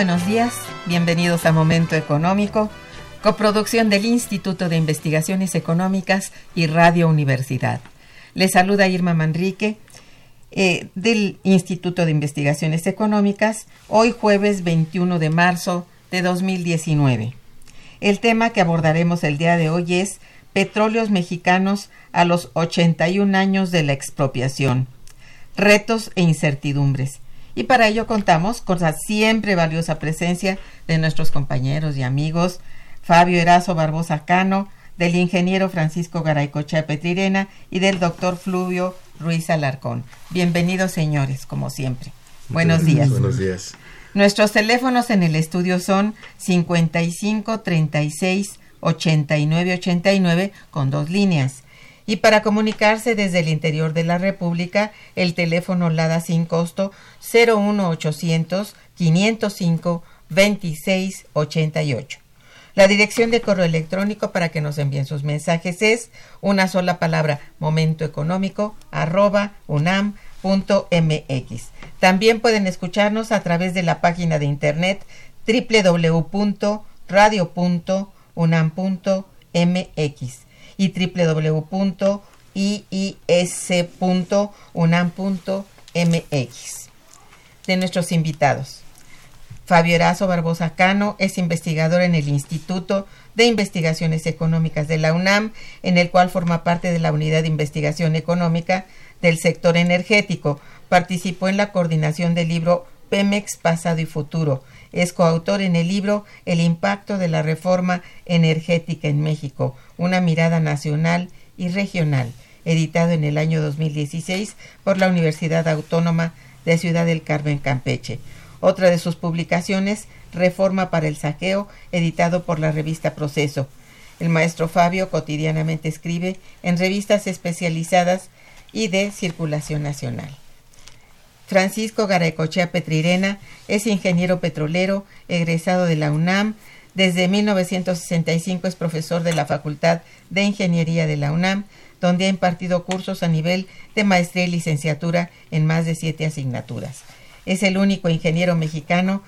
Buenos días, bienvenidos a Momento Económico, coproducción del Instituto de Investigaciones Económicas y Radio Universidad. Les saluda Irma Manrique eh, del Instituto de Investigaciones Económicas, hoy jueves 21 de marzo de 2019. El tema que abordaremos el día de hoy es Petróleos Mexicanos a los 81 años de la expropiación, retos e incertidumbres y para ello contamos con la siempre valiosa presencia de nuestros compañeros y amigos Fabio Erazo Barbosa Cano, del ingeniero Francisco Garaycochea Petrirena y del doctor Fluvio Ruiz Alarcón. Bienvenidos, señores, como siempre. Buenos días. Buenos días. Nuestros teléfonos en el estudio son 55 36 89 89 con dos líneas. Y para comunicarse desde el interior de la República, el teléfono LADA sin costo 01800 505 2688. La dirección de correo electrónico para que nos envíen sus mensajes es una sola palabra momentoeconómico arroba unam.mx. También pueden escucharnos a través de la página de internet www.radio.unam.mx y www.iis.unam.mx. De nuestros invitados. Fabio Erazo Barbosa Cano es investigador en el Instituto de Investigaciones Económicas de la UNAM, en el cual forma parte de la Unidad de Investigación Económica del Sector Energético. Participó en la coordinación del libro Pemex Pasado y Futuro. Es coautor en el libro El impacto de la reforma energética en México, una mirada nacional y regional, editado en el año 2016 por la Universidad Autónoma de Ciudad del Carmen Campeche. Otra de sus publicaciones, Reforma para el Saqueo, editado por la revista Proceso. El maestro Fabio cotidianamente escribe en revistas especializadas y de circulación nacional. Francisco Garaecochea Petrirena es ingeniero petrolero, egresado de la UNAM, desde 1965 es profesor de la Facultad de Ingeniería de la UNAM, donde ha impartido cursos a nivel de maestría y licenciatura en más de siete asignaturas. Es el único ingeniero mexicano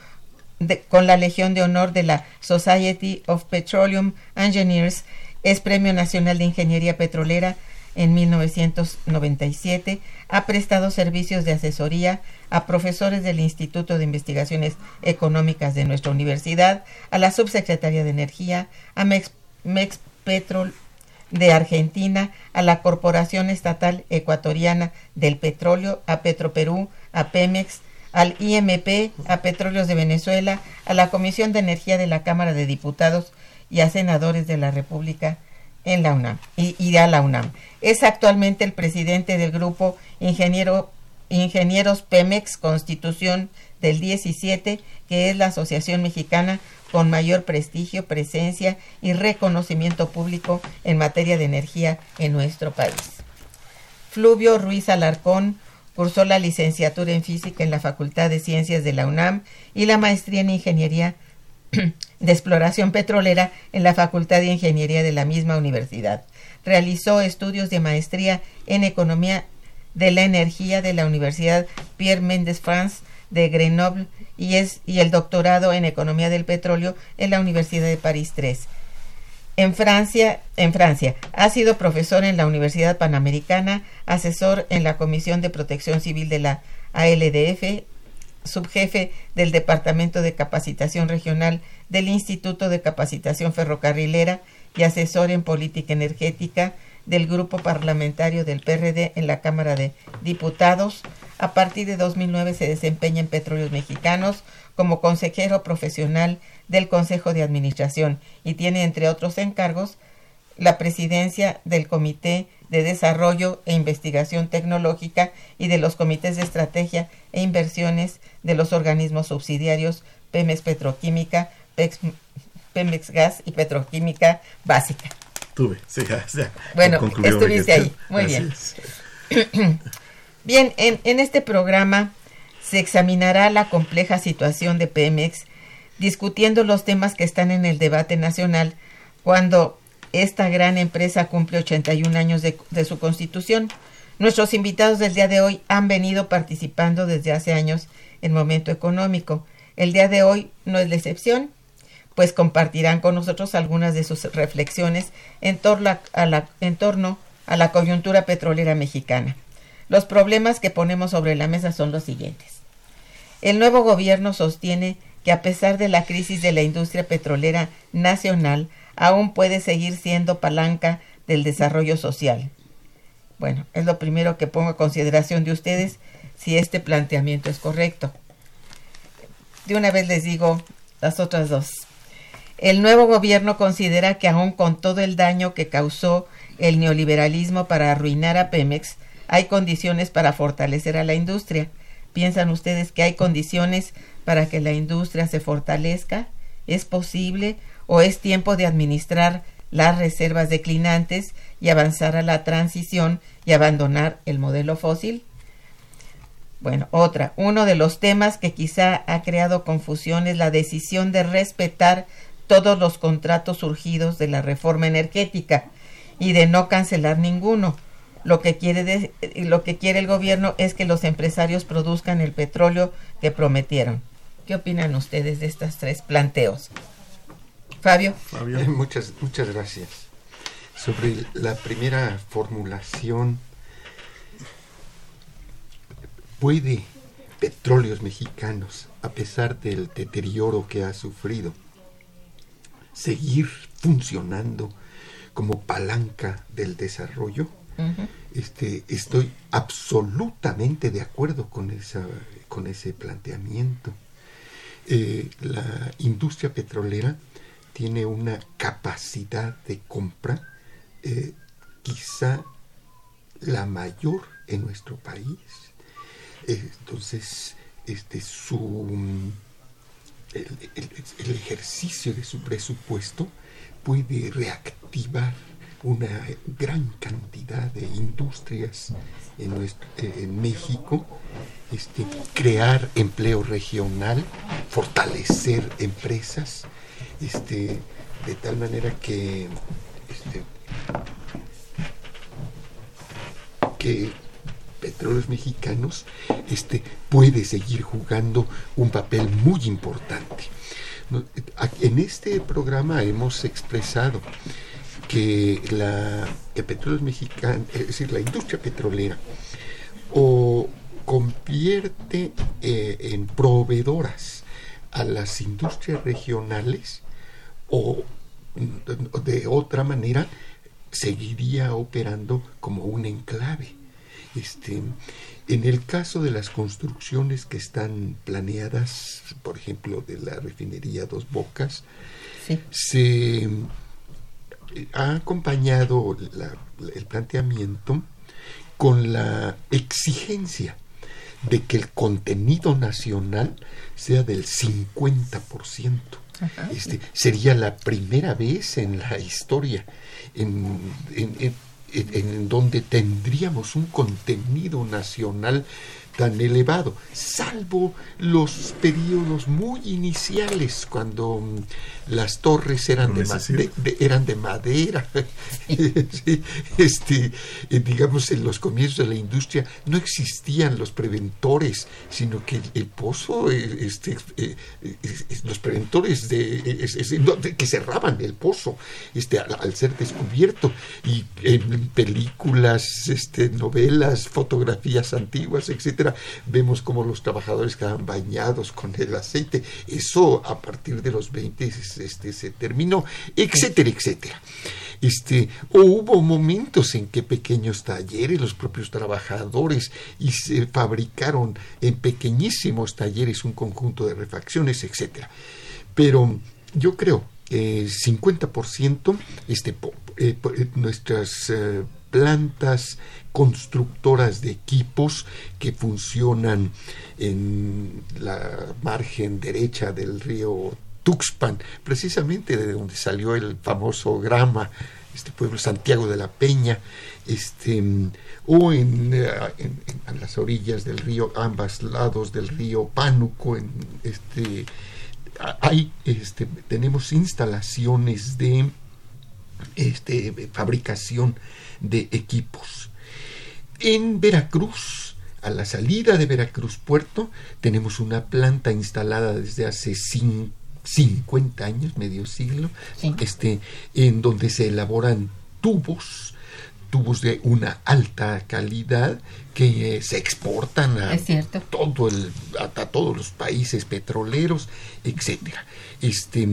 con la Legión de Honor de la Society of Petroleum Engineers. Es Premio Nacional de Ingeniería Petrolera en 1997. Ha prestado servicios de asesoría a profesores del Instituto de Investigaciones Económicas de nuestra universidad, a la Subsecretaría de Energía, a Mex, Petrol de Argentina, a la Corporación Estatal Ecuatoriana del Petróleo, a Petroperú, a Pemex, al IMP, a Petróleos de Venezuela, a la Comisión de Energía de la Cámara de Diputados y a senadores de la República en la UNAM y, a la UNAM. Es actualmente el presidente del grupo Ingeniero Ingenieros Pemex Constitución del 17, que es la asociación mexicana con mayor prestigio, presencia y reconocimiento público en materia de energía en nuestro país. Fluvio Ruiz Alarcón cursó la licenciatura en física en la Facultad de Ciencias de la UNAM y la maestría en ingeniería de exploración petrolera en la Facultad de Ingeniería de la misma universidad. Realizó estudios de maestría en economía de la energía de la Universidad Pierre Mendes France de Grenoble y, es, y el doctorado en economía del petróleo en la Universidad de París III. En Francia, en Francia, ha sido profesor en la Universidad Panamericana, asesor en la Comisión de Protección Civil de la ALDF, subjefe del Departamento de Capacitación Regional del Instituto de Capacitación Ferrocarrilera y asesor en política energética del grupo parlamentario del PRD en la Cámara de Diputados. A partir de 2009 se desempeña en Petróleos Mexicanos como consejero profesional del Consejo de Administración y tiene, entre otros encargos, la presidencia del Comité de Desarrollo e Investigación Tecnológica y de los comités de estrategia e inversiones de los organismos subsidiarios Pemex Petroquímica, Pemex Gas y Petroquímica Básica. Tuve, sí, ya, Bueno, estuviste ahí, muy bien. bien, en, en este programa se examinará la compleja situación de Pemex, discutiendo los temas que están en el debate nacional cuando esta gran empresa cumple 81 años de, de, su constitución. Nuestros invitados del día de hoy han venido participando desde hace años en Momento Económico. El día de hoy no es la excepción, pues compartirán con nosotros algunas de sus reflexiones en torno a la, en torno a la coyuntura petrolera mexicana. Los problemas que ponemos sobre la mesa son los siguientes. El nuevo gobierno sostiene que a pesar de la crisis de la industria petrolera nacional, aún puede seguir siendo palanca del desarrollo social. Bueno, es lo primero que pongo a consideración de ustedes si este planteamiento es correcto. De una vez les digo las otras dos. El nuevo gobierno considera que aún con todo el daño que causó el neoliberalismo para arruinar a Pemex, hay condiciones para fortalecer a la industria ¿Piensan ustedes que hay condiciones para que la industria se fortalezca? ¿Es posible o es tiempo de administrar las reservas declinantes y avanzar a la transición y abandonar el modelo fósil? Bueno, otra, uno de los temas que quizá ha creado confusión es la decisión de respetar todos los contratos surgidos de la reforma energética y de no cancelar ninguno lo que quiere lo que quiere el gobierno es que los empresarios produzcan el petróleo que prometieron. ¿Qué opinan ustedes de estos tres planteos? Fabio. Fabio. Eh, muchas muchas gracias. Sobre la primera formulación puede petróleos mexicanos, a pesar del deterioro que ha sufrido, seguir funcionando como palanca del desarrollo? este, estoy absolutamente de acuerdo con, esa, con ese planteamiento. Eh, la industria petrolera tiene una capacidad de compra eh, quizá la mayor en nuestro país. Eh, entonces, este, su, el ejercicio de su presupuesto puede reactivar una gran cantidad de industrias en, en México, este, crear empleo regional, fortalecer empresas, este, de tal manera que, este, que Petróleos Mexicanos este, puede seguir jugando un papel muy importante. En este programa hemos expresado que la el petróleo mexicano, es decir, la industria petrolera, o convierte eh, en proveedoras a las industrias regionales o de otra manera seguiría operando como un enclave. Este, en el caso de las construcciones que están planeadas, por ejemplo, de la refinería Dos Bocas, se ha acompañado el planteamiento con la exigencia de que el contenido nacional sea del 50%. Este, sería la primera vez en la historia en, en donde tendríamos un contenido nacional tan elevado, salvo los periodos muy iniciales cuando mm, las torres eran de, eran de madera. este, eh, digamos, en los comienzos de la industria no existían los preventores, sino que el, pozo, eh, este, eh, los preventores de, que cerraban el pozo este, al, ser descubierto y en películas, este, novelas, fotografías antiguas, etcétera vemos como los trabajadores quedaban bañados con el aceite. Eso a partir de los 20 este, se terminó, etcétera, etcétera. Este, hubo momentos en que pequeños talleres, los propios trabajadores, y se fabricaron en pequeñísimos talleres un conjunto de refacciones, etcétera. Pero yo creo que 50% este, eh, eh, nuestras eh, plantas constructoras de equipos que funcionan en la margen derecha del río Tuxpan, precisamente de donde salió el famoso grama, este pueblo Santiago de la Peña, este, o en, eh, las orillas del río, ambos lados del río Pánuco, este, hay, este, tenemos instalaciones de este, fabricación de equipos. En Veracruz, a la salida de Veracruz Puerto, tenemos una planta instalada desde hace 50 años, medio siglo, este, en donde se elaboran tubos, tubos de una alta calidad que se exportan a, todo el, a, todos los países petroleros, etcétera. Este,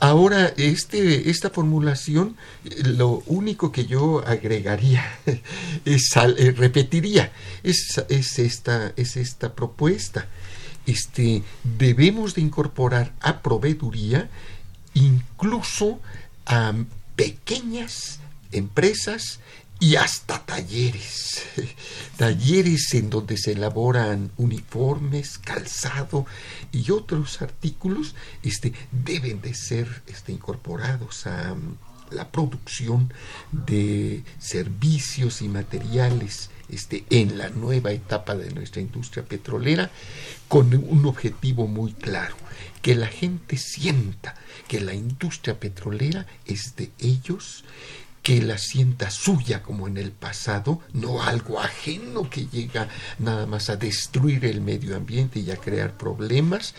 Ahora, este, esta formulación, lo único que yo agregaría, es, eh, repetiría, es, es, esta, es esta propuesta. Este, debemos de incorporar a proveeduría incluso a pequeñas empresas y hasta talleres, talleres en donde se elaboran uniformes, calzado y otros artículos, este, deben de ser este, incorporados a mm, la producción de servicios y materiales este, en la nueva etapa de nuestra industria petrolera con un objetivo muy claro, que la gente sienta que la industria petrolera es de ellos, que la sienta suya como en el pasado, no algo ajeno que llega nada más a destruir el medio ambiente y a crear problemas,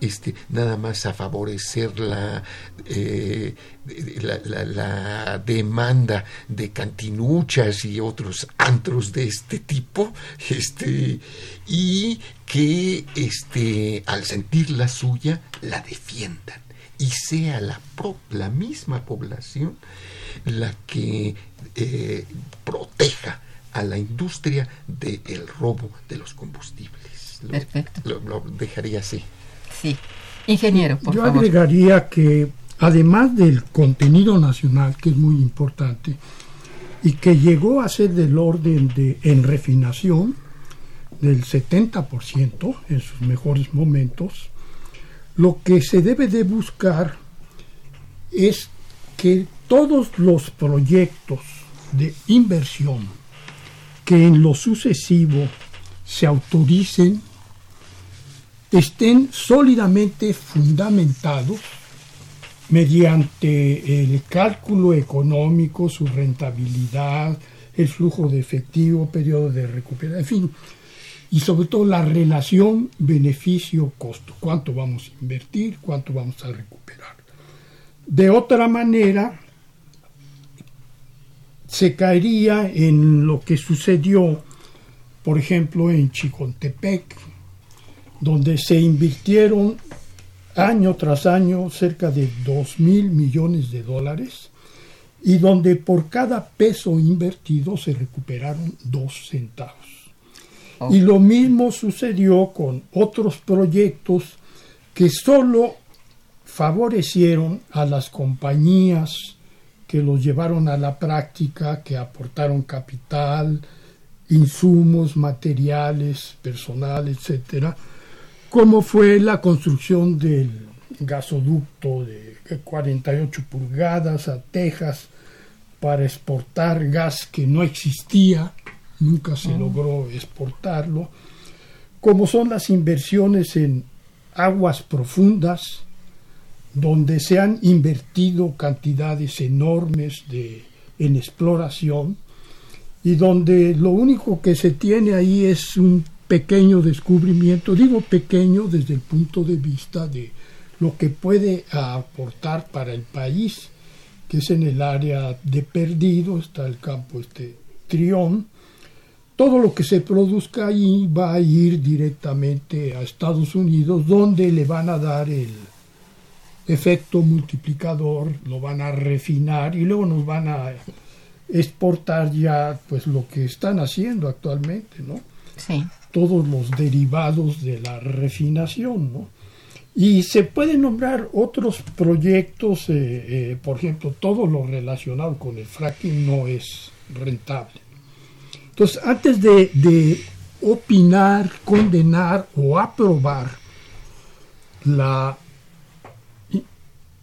este, nada más a favorecer la, eh, la, demanda de cantinuchas y otros antros de este tipo, este, y que este, al sentir la suya la defiendan y sea la, la misma población la que eh, proteja a la industria del robo de los combustibles. Perfecto. Lo, dejaría así. Sí. Ingeniero, por Yo agregaría que además del contenido nacional, que es muy importante, y que llegó a ser del orden de en refinación del 70% en sus mejores momentos, lo que se debe de buscar es que todos los proyectos de inversión que en lo sucesivo se autoricen estén sólidamente fundamentados mediante el cálculo económico, su rentabilidad, el flujo de efectivo, periodo de recuperación, en fin, y sobre todo la relación beneficio-costo, cuánto vamos a invertir, cuánto vamos a recuperar. De otra manera, se caería en lo que sucedió, por ejemplo, en Chicontepec, donde se invirtieron año tras año cerca de 2 mil millones de dólares y donde por cada peso invertido se recuperaron dos centavos. Y lo mismo sucedió con otros proyectos que solo favorecieron a las compañías que los llevaron a la práctica, que aportaron capital, insumos, materiales, personal, etcétera, como fue la construcción del gasoducto de 48 pulgadas a Texas para exportar gas que no existía, nunca se logró exportarlo, como son las inversiones en aguas profundas, donde se han invertido cantidades enormes de, en exploración y donde lo único que se tiene ahí es un pequeño descubrimiento, digo pequeño desde el punto de vista de lo que puede aportar para el país, que es en el área de Perdido, está el campo este Trión, todo lo que se produzca ahí va a ir directamente a Estados Unidos, donde le van a dar el efecto multiplicador, lo van a refinar y luego nos van a exportar ya pues lo que están haciendo actualmente, ¿no? Sí. Todos los derivados de la refinación, ¿no? Y se pueden nombrar otros proyectos, eh, eh, por ejemplo, todo lo relacionado con el fracking no es rentable. Entonces, antes de, opinar, condenar o aprobar la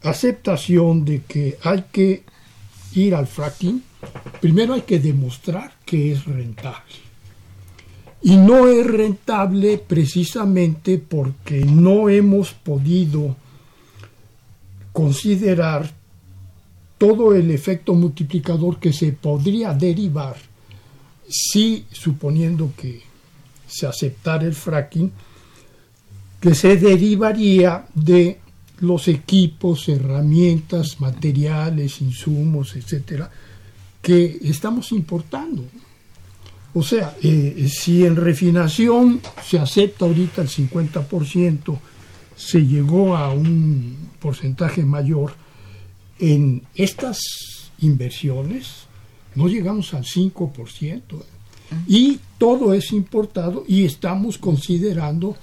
aceptación de que hay que ir al fracking, primero hay que demostrar que es rentable. Y no es rentable precisamente porque no hemos podido considerar todo el efecto multiplicador que se podría derivar sí suponiendo que se aceptara el fracking, que se derivaría de los equipos, herramientas, materiales, insumos, etcétera, que estamos importando. O sea, eh, si en refinación se acepta ahorita el 50%, se llegó a un porcentaje mayor, en estas inversiones no llegamos al 5%. Y todo es importado y estamos considerando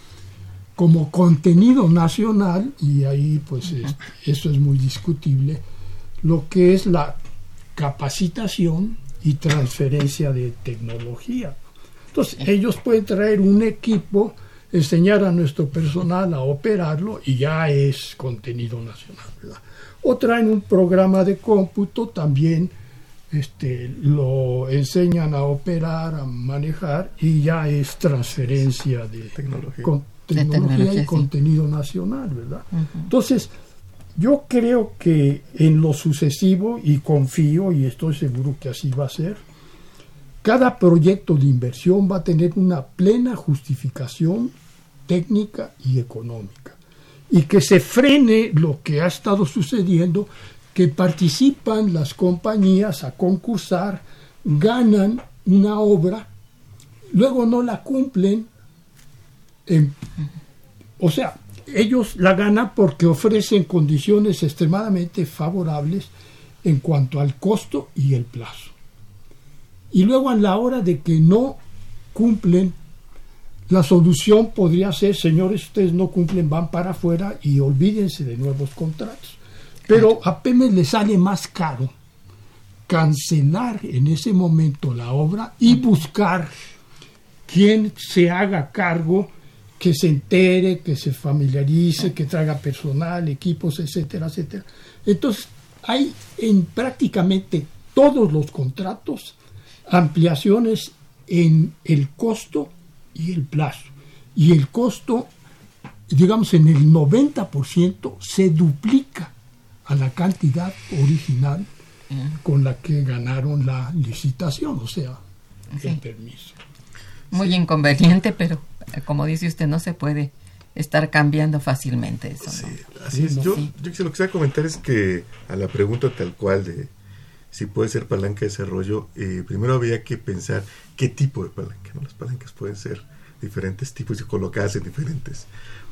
como contenido nacional, y ahí pues eso es muy discutible, lo que es la capacitación y transferencia de tecnología. Entonces ellos pueden traer un equipo, enseñar a nuestro personal a operarlo y ya es contenido nacional. O traen un programa de cómputo también este, lo enseñan a operar, a manejar y ya es transferencia de tecnología, y contenido nacional, ¿verdad? Entonces, yo creo que en lo sucesivo, y confío y estoy seguro que así va a ser, cada proyecto de inversión va a tener una plena justificación técnica y económica. Y que se frene lo que ha estado sucediendo que participan las compañías a concursar, ganan una obra, luego no la cumplen. o sea, ellos la ganan porque ofrecen condiciones extremadamente favorables en cuanto al costo y el plazo. Y luego a la hora de que no cumplen, la solución podría ser, señores, ustedes no cumplen, van para afuera y olvídense de nuevos contratos. Pero a Pemex le sale más caro cancelar en ese momento la obra y buscar quien se haga cargo, que se entere, que se familiarice, que traiga personal, equipos, etcétera, etcétera. Entonces, hay en prácticamente todos los contratos ampliaciones en el costo y el plazo. Y el costo, digamos, en el 90% se duplica a la cantidad original con la que ganaron la licitación, o sea, el permiso. Muy inconveniente, pero como dice usted, no se puede estar cambiando fácilmente eso. Sí, así es. Yo, yo lo que quisiera comentar es que a la pregunta tal cual de si puede ser palanca de desarrollo, eh, primero había que pensar qué tipo de palanca. ¿no? Las palancas pueden ser diferentes tipos y colocadas en diferentes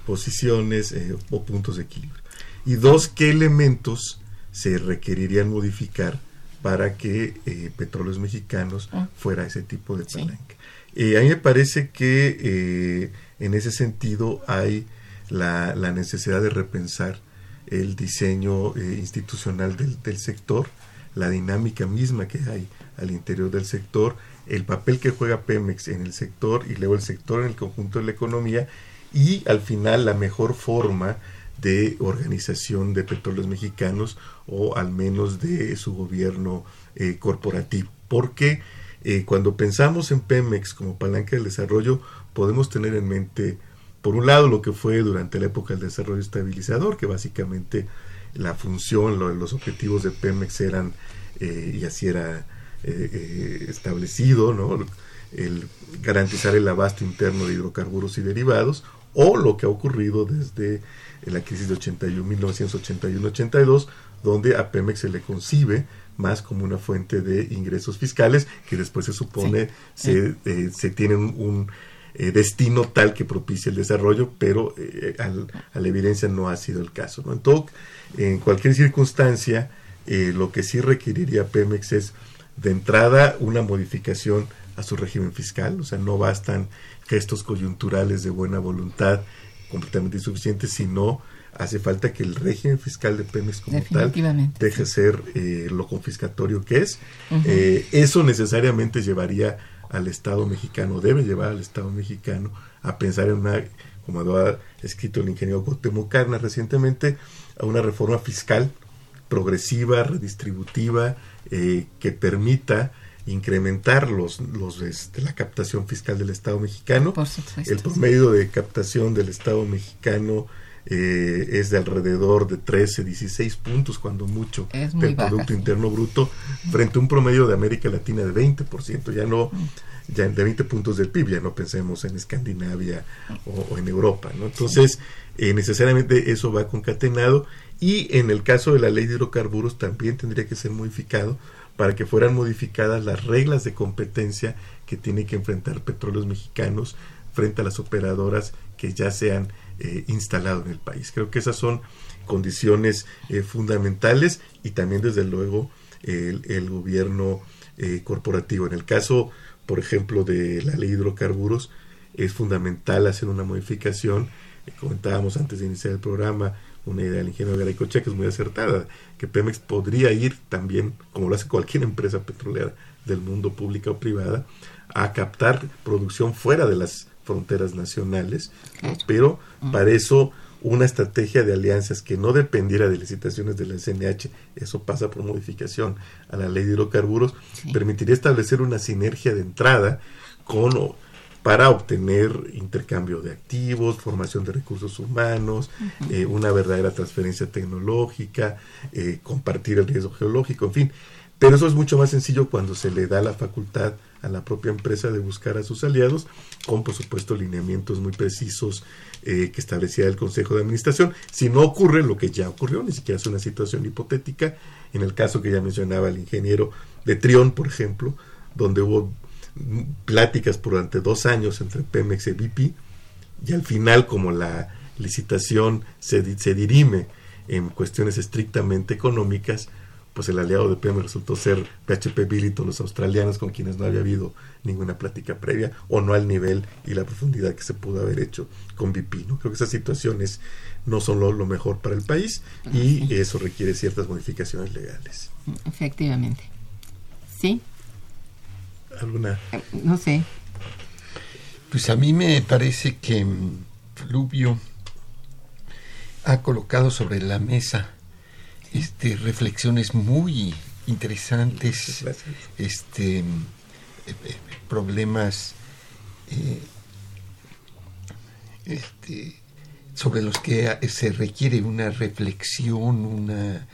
posiciones eh, o puntos de equilibrio y dos, qué elementos se requerirían modificar para que eh, Petróleos Mexicanos ah. fuera ese tipo de palanca. Eh, a mí me parece que eh, en ese sentido hay la, necesidad de repensar el diseño institucional del, del, sector, la dinámica misma que hay al interior del sector, el papel que juega Pemex en el sector y luego el sector en el conjunto de la economía y al final la mejor forma de organización de petróleos mexicanos o al menos de su gobierno eh, corporativo. Porque eh, cuando pensamos en Pemex como palanca del desarrollo, podemos tener en mente, por un lado, lo que fue durante la época del desarrollo estabilizador, que básicamente la función, los objetivos de Pemex eran, y así era establecido, ¿no? el garantizar el abasto interno de hidrocarburos y derivados, o lo que ha ocurrido desde la crisis de 81, 1981-82, donde a Pemex se le concibe más como una fuente de ingresos fiscales que después se supone se, eh, se tiene un, eh, destino tal que propicia el desarrollo, pero eh, a la evidencia no ha sido el caso. ¿no? En, todo, en cualquier circunstancia, lo que sí requeriría Pemex es de entrada una modificación a su régimen fiscal, o sea, no bastan gestos coyunturales de buena voluntad completamente insuficientes, sino hace falta que el régimen fiscal de Pemex como tal deje ser eh, lo confiscatorio que es. Eh, eso necesariamente llevaría al Estado mexicano, debe llevar al Estado mexicano a pensar en una, como ha escrito el ingeniero Cuauhtémoc recientemente, a una reforma fiscal progresiva, redistributiva, eh, que permita incrementar los, los este, la captación fiscal del Estado mexicano. el promedio de captación del Estado mexicano eh, es de alrededor de 13, 16 puntos, cuando mucho, del Producto Interno Bruto, frente a un promedio de América Latina de 20%, ya no ya de 20 puntos del PIB, ya no pensemos en Escandinavia o, en Europa. ¿no? Entonces, eh, necesariamente eso va concatenado y en el caso de la ley de hidrocarburos también tendría que ser modificado para que fueran modificadas las reglas de competencia que tiene que enfrentar petróleos mexicanos frente a las operadoras que ya se han eh, instalado en el país. Creo que esas son condiciones eh, fundamentales y también desde luego el, gobierno eh, corporativo. En el caso, por ejemplo, de la ley de hidrocarburos, es fundamental hacer una modificación. comentábamos antes de iniciar el programa una idea del ingeniero Garaycochea que es muy acertada, que Pemex podría ir también, como lo hace cualquier empresa petrolera del mundo, pública o privada, a captar producción fuera de las fronteras nacionales, pero para eso una estrategia de alianzas que no dependiera de licitaciones de la CNH, eso pasa por modificación a la ley de hidrocarburos, permitiría establecer una sinergia de entrada con para obtener intercambio de activos, formación de recursos humanos, eh, una verdadera transferencia tecnológica, eh, compartir el riesgo geológico, en fin. Pero eso es mucho más sencillo cuando se le da la facultad a la propia empresa de buscar a sus aliados, con por supuesto lineamientos muy precisos eh, que establecía el Consejo de Administración. Si no ocurre lo que ya ocurrió, ni siquiera es una situación hipotética, en el caso que ya mencionaba el ingeniero de Trión, por ejemplo, donde hubo pláticas durante dos años entre Pemex y BP y al final como la licitación se, se dirime en cuestiones estrictamente económicas, pues el aliado de Pemex resultó ser PHP Bilito, los australianos con quienes no había habido ninguna plática previa o no al nivel y la profundidad que se pudo haber hecho con BP. ¿no? Creo que esas situaciones no son lo, lo mejor para el país y eso requiere ciertas modificaciones legales. Efectivamente. Sí, alguna. No sé. Pues a mí me parece que mm, Fluvio ha colocado sobre la mesa este reflexiones muy interesantes, este eh, eh, problemas eh, este, sobre los que se requiere una reflexión, una,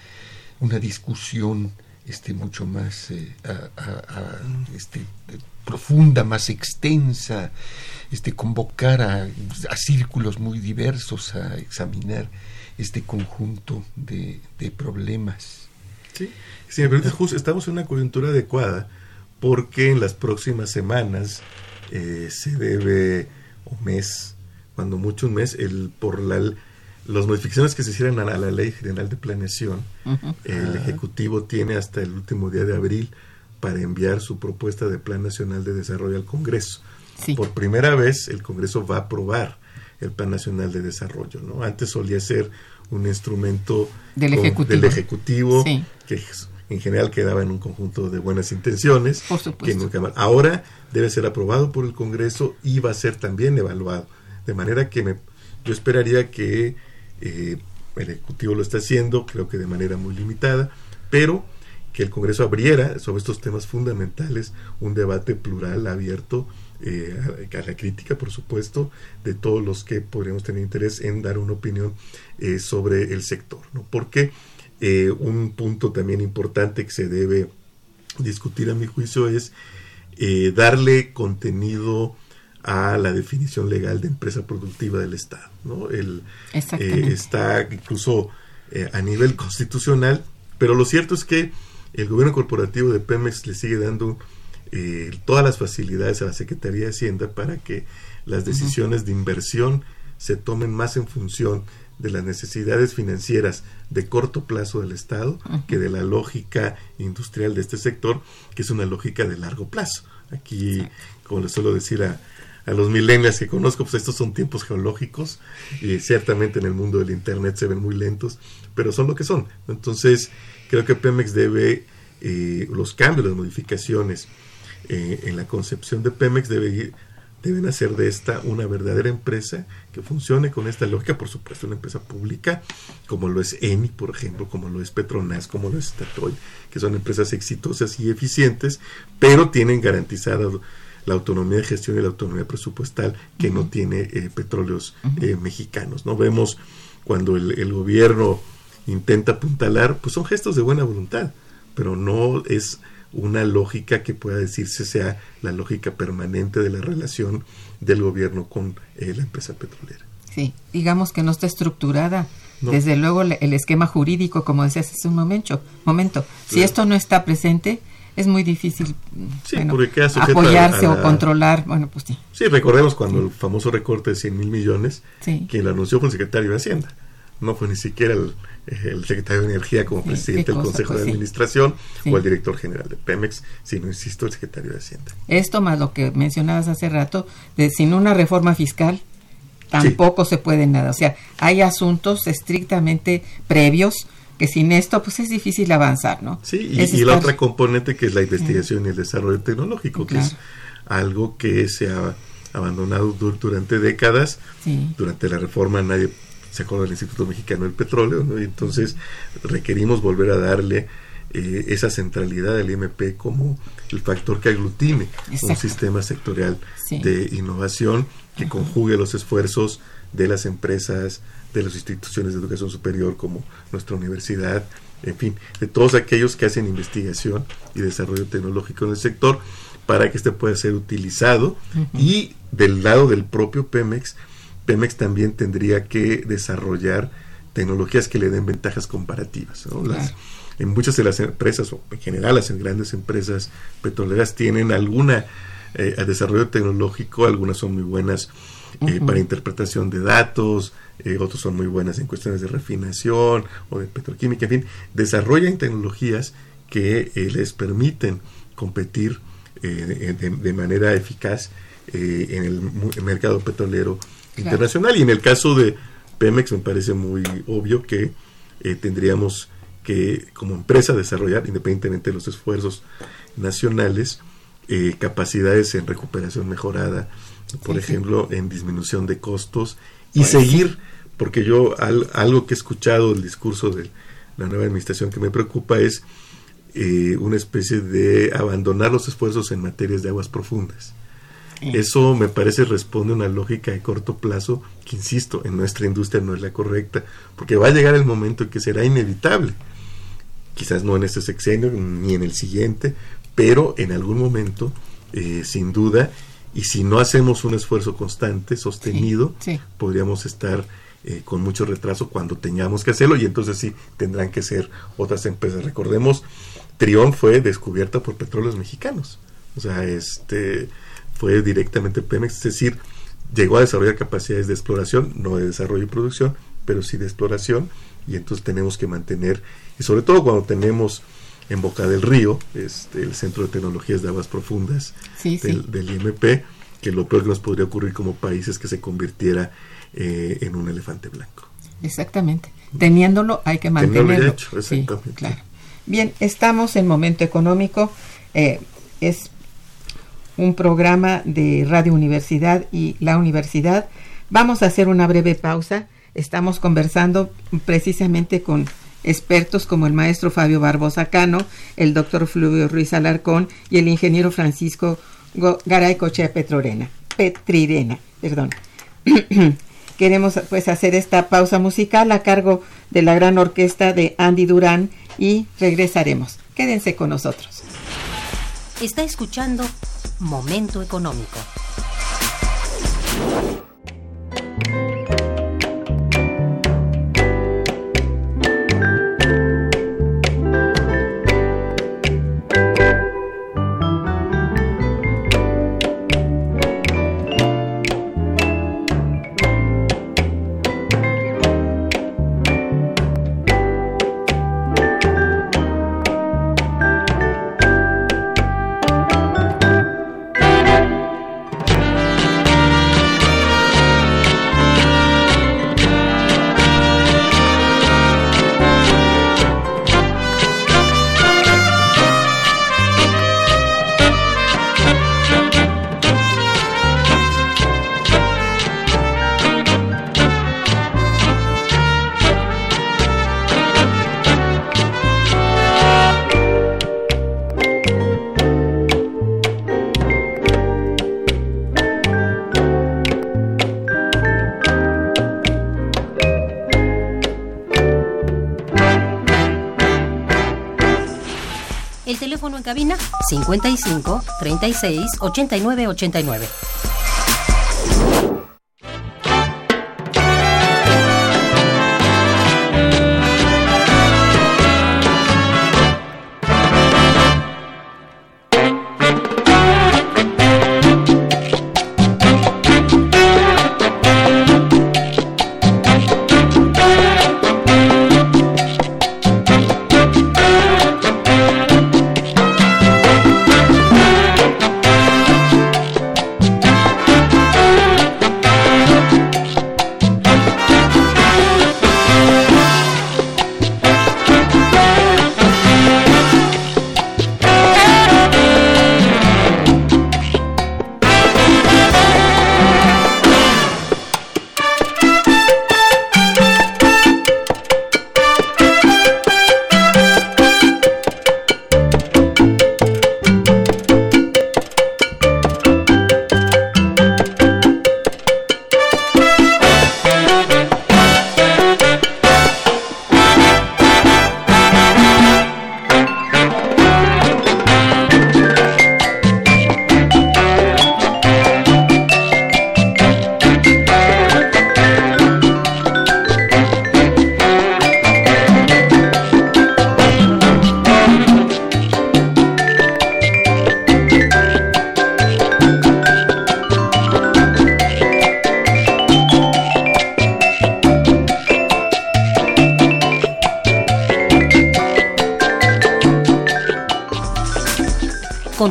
una discusión este, mucho más eh, este, profunda, más extensa, este, convocar a, círculos muy diversos a examinar este conjunto de, problemas. Sí, sí estamos en una coyuntura adecuada porque en las próximas semanas eh, se debe, o mes, cuando mucho un mes, el, por la las modificaciones que se hicieron a la Ley General de Planeación, el Ejecutivo tiene hasta el último día de abril para enviar su propuesta de Plan Nacional de Desarrollo al Congreso. Por primera vez el Congreso va a aprobar el Plan Nacional de Desarrollo. ¿no? Antes solía ser un instrumento del Ejecutivo, que en general quedaba en un conjunto de buenas intenciones. Que nunca Ahora debe ser aprobado por el Congreso y va a ser también evaluado. De manera que me, yo esperaría que eh, el Ejecutivo lo está haciendo, creo que de manera muy limitada, pero que el Congreso abriera sobre estos temas fundamentales un debate plural, abierto, eh, a, la crítica, por supuesto, de todos los que podríamos tener interés en dar una opinión eh, sobre el sector. Porque un punto también importante que se debe discutir a mi juicio es darle contenido a la definición legal de empresa productiva del Estado. ¿no? El, está incluso a nivel constitucional, pero lo cierto es que el gobierno corporativo de Pemex le sigue dando eh, todas las facilidades a la Secretaría de Hacienda para que las decisiones de inversión se tomen más en función de las necesidades financieras de corto plazo del Estado que de la lógica industrial de este sector, que es una lógica de largo plazo. Aquí, como les suelo decir a, a los millennials que conozco, pues estos son tiempos geológicos y ciertamente en el mundo del Internet se ven muy lentos, pero son lo que son. Entonces, creo que Pemex debe, eh, los cambios, las modificaciones eh, en la concepción de Pemex debe, deben hacer de esta una verdadera empresa que funcione con esta lógica, por supuesto, una empresa pública, como lo es ENI, por ejemplo, como lo es Petronas, como lo es Statoil, que son empresas exitosas y eficientes, pero tienen garantizada la autonomía de gestión y la autonomía presupuestal que no tiene eh, petróleos eh, mexicanos. No vemos cuando el, el gobierno intenta apuntalar, pues son gestos de buena voluntad, pero no es una lógica que pueda decirse sea la lógica permanente de la relación del gobierno con eh, la empresa petrolera. Sí, digamos que no está estructurada. Desde luego el esquema jurídico, como decías hace un momento, momento. si esto no está presente, es muy difícil apoyarse o controlar. Bueno, pues sí. Sí, recordemos cuando el famoso recorte de 100 mil millones, quien lo anunció fue el secretario de Hacienda no fue ni siquiera el, secretario de Energía como presidente del Consejo de Administración o el director general de Pemex, sino, insisto, el secretario de Hacienda. Esto más lo que mencionabas hace rato, de sin una reforma fiscal tampoco se puede nada. O sea, hay asuntos estrictamente previos que sin esto pues es difícil avanzar, ¿no? Sí, y, la otra componente que es la investigación y el desarrollo tecnológico, que es algo que se ha abandonado durante décadas. Durante la reforma nadie se acuerda del Instituto Mexicano del Petróleo, ¿no? y entonces requerimos volver a darle eh, esa centralidad del IMP como el factor que aglutine un sistema sectorial de innovación que conjugue los esfuerzos de las empresas, de las instituciones de educación superior como nuestra universidad, en fin, de todos aquellos que hacen investigación y desarrollo tecnológico en el sector para que este pueda ser utilizado. Y del lado del propio Pemex Pemex también tendría que desarrollar tecnologías que le den ventajas comparativas. en muchas de las empresas, o en general las grandes empresas petroleras, tienen alguna eh, desarrollo tecnológico, algunas son muy buenas eh, para interpretación de datos, eh, otras son muy buenas en cuestiones de refinación o de petroquímica, en fin, desarrollan tecnologías que les permiten competir de, manera eficaz en el mercado petrolero internacional. Y en el caso de Pemex me parece muy obvio que eh, tendríamos que como empresa desarrollar, independientemente de los esfuerzos nacionales, eh, capacidades en recuperación mejorada, por ejemplo, en disminución de costos y pues seguir, porque yo algo que he escuchado del discurso de la nueva administración que me preocupa es eh, una especie de abandonar los esfuerzos en materias de aguas profundas. Eso me parece responde a una lógica de corto plazo que, insisto, en nuestra industria no es la correcta, porque va a llegar el momento en que será inevitable, quizás no en este sexenio ni en el siguiente, pero en algún momento, eh, sin duda, y si no hacemos un esfuerzo constante, sostenido, podríamos estar eh, con mucho retraso cuando tengamos que hacerlo y entonces sí tendrán que ser otras empresas. Recordemos, Trión fue descubierta por petróleos mexicanos. O sea, este fue directamente Pemex, es decir, llegó a desarrollar capacidades de exploración, no de desarrollo y producción, pero sí de exploración, y entonces tenemos que mantener, y sobre todo cuando tenemos en Boca del Río, este, el Centro de Tecnologías de Aguas Profundas del, IMP, que lo peor que nos podría ocurrir como país es que se convirtiera eh, en un elefante blanco. Exactamente. Teniéndolo hay que mantenerlo. Hecho, claro. Bien, estamos en momento económico. Eh, es un programa de Radio Universidad y la universidad. Vamos a hacer una breve pausa Estamos conversando precisamente con expertos como el maestro Fabio Barbosa Cano, el doctor Fluvio Ruiz Alarcón y el ingeniero Francisco Garay Cochea Petrorena, Petrirena. Perdón. Queremos pues hacer esta pausa musical a cargo de la gran orquesta de Andy Durán y regresaremos. Quédense con nosotros. Está escuchando Momento Económico. Cabina 55 36 89 89.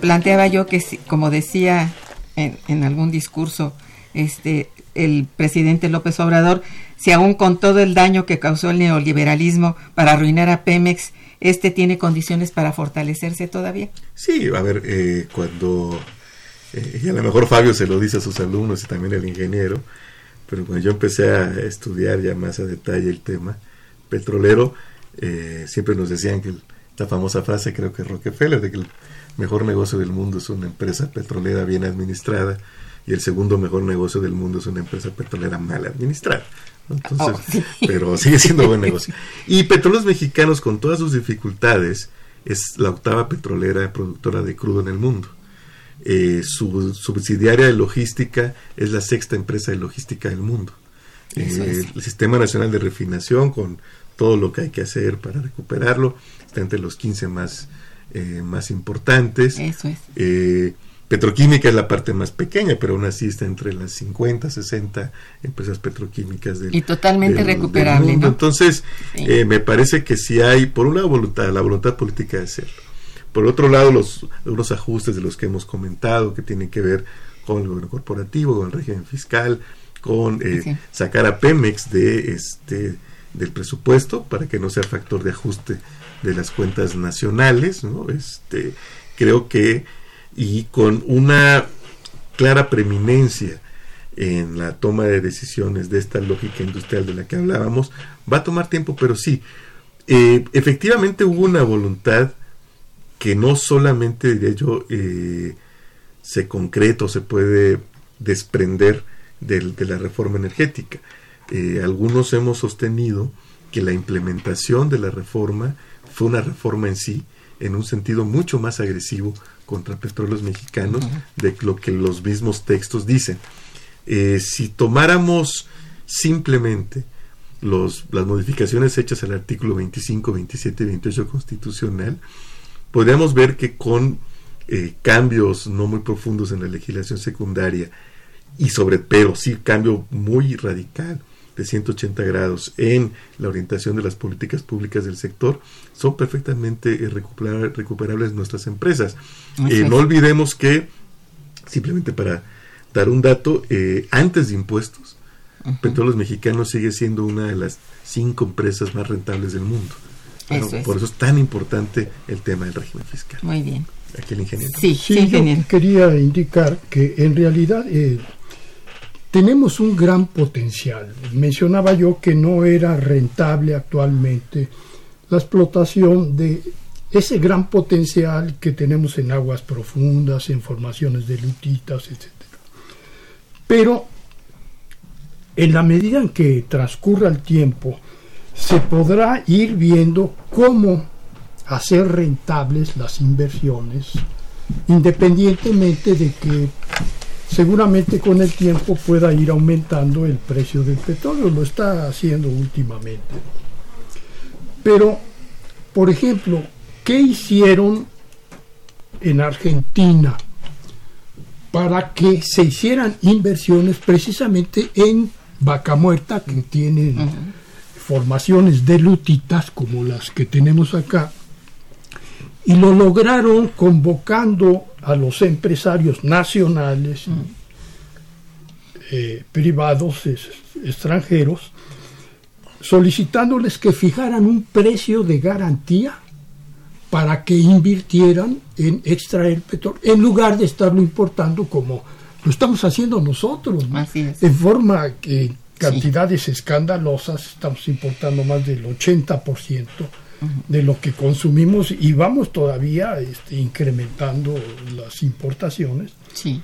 Planteaba yo que, como decía en, algún discurso este el presidente López Obrador, si aún con todo el daño que causó el neoliberalismo para arruinar a Pemex, este tiene condiciones para fortalecerse todavía. Sí, a ver, eh, cuando, eh, y a lo mejor Fabio se lo dice a sus alumnos y también el ingeniero, pero cuando yo empecé a estudiar ya más a detalle el tema petrolero, eh, siempre nos decían que la famosa frase, creo que Rockefeller, de que el mejor negocio del mundo es una empresa petrolera bien administrada y el segundo mejor negocio del mundo es una empresa petrolera mal administrada. Entonces, oh, pero sigue siendo buen negocio. Y Petróleos Mexicanos, con todas sus dificultades, es la octava petrolera productora de crudo en el mundo. Eh, su subsidiaria de logística es la sexta empresa de logística del mundo. Eh, el Sistema Nacional de Refinación, con todo lo que hay que hacer para recuperarlo, está entre los 15 más, eh, más importantes. Eso es. Eh, Petroquímica es la parte más pequeña, pero aún así está entre las 50, 60 empresas petroquímicas del Y totalmente del- del recuperable, mundo. ¿no? Entonces, Sí. eh, me parece que sí hay, por una voluntad, la voluntad política de hacerlo. Por otro lado, los, los ajustes de los que hemos comentado, que tienen que ver con el gobierno corporativo, con el régimen fiscal, con eh, Sí. sacar a Pemex de este del presupuesto para que no sea factor de ajuste de las cuentas nacionales, ¿no? Este, creo que y con una clara preeminencia en la toma de decisiones de esta lógica industrial de la que hablábamos, va a tomar tiempo, pero sí, eh, efectivamente hubo una voluntad que no solamente, diría yo, eh, se concreta o se puede desprender del- de la reforma energética. Eh, algunos hemos sostenido que la implementación de la reforma fue una reforma en sí, en un sentido mucho más agresivo contra petróleos mexicanos de lo que los mismos textos dicen. Eh, si tomáramos simplemente los, las modificaciones hechas al artículo 25, 27 y 28 constitucional, podríamos ver que con eh, cambios no muy profundos en la legislación secundaria y sobre pero sí cambio muy radical de 180 grados en la orientación de las políticas públicas del sector son perfectamente eh, recuperar- recuperables nuestras empresas. Eh, no olvidemos que simplemente para dar un dato eh, antes de impuestos Petróleos Mexicanos sigue siendo una de las cinco empresas más rentables del mundo. Bueno, Eso es. Por eso es tan importante el tema del régimen fiscal. Muy bien. Aquí el ingeniero. Sí, sí, Sí, yo ingeniero. quería indicar que en realidad eh, tenemos un gran potencial. Mencionaba yo que no era rentable actualmente la explotación de ese gran potencial que tenemos en aguas profundas, en formaciones de lutitas, etc. Pero en la medida en que transcurra el tiempo, se podrá ir viendo cómo hacer rentables las inversiones, independientemente de que seguramente con el tiempo pueda ir aumentando el precio del petróleo, lo está haciendo últimamente. Pero, por ejemplo, ¿qué hicieron en Argentina para que se hicieran inversiones precisamente en Vaca Muerta, que tienen formaciones de lutitas como las que tenemos acá? Y lo lograron convocando a los empresarios nacionales, eh, privados, es- extranjeros, solicitándoles que fijaran un precio de garantía para que invirtieran en extraer petróleo, en lugar de estarlo importando como lo estamos haciendo nosotros, ¿no? Así es. en forma que cantidades escandalosas, estamos importando más del 80% de lo que consumimos y vamos todavía este, incrementando las importaciones. Sí.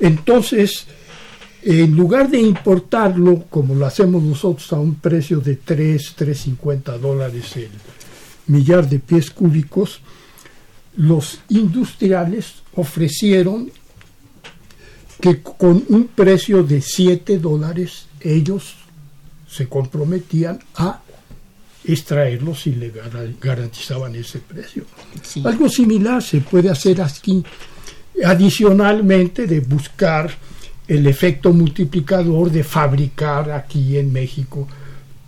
Entonces, en lugar de importarlo como lo hacemos nosotros a un precio de 3, 3.50 dólares el millar de pies cúbicos, los industriales ofrecieron que con un precio de 7 dólares ellos se comprometían a extraerlos y le gar- garantizaban ese precio. Sí. Algo similar se puede hacer aquí, adicionalmente de buscar el efecto multiplicador de fabricar aquí en México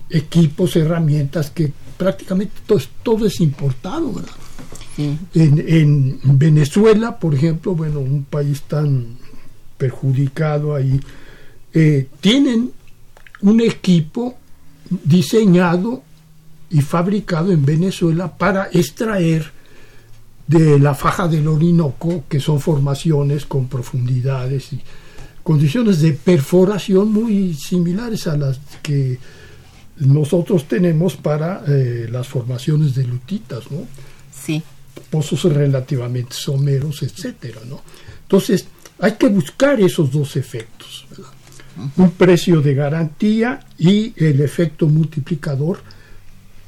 equipos, herramientas que prácticamente todo, es- todo es importado, ¿verdad? Sí. En, en Venezuela, por ejemplo, bueno, un país tan perjudicado ahí, eh, tienen un equipo diseñado y fabricado en Venezuela para extraer de la faja del Orinoco, que son formaciones con profundidades y condiciones de perforación muy similares a las que nosotros tenemos para eh, las formaciones de lutitas, ¿no? Sí. pozos relativamente someros, etcétera, ¿no? Entonces, hay que buscar esos dos efectos, ¿verdad? Un precio de garantía y el efecto multiplicador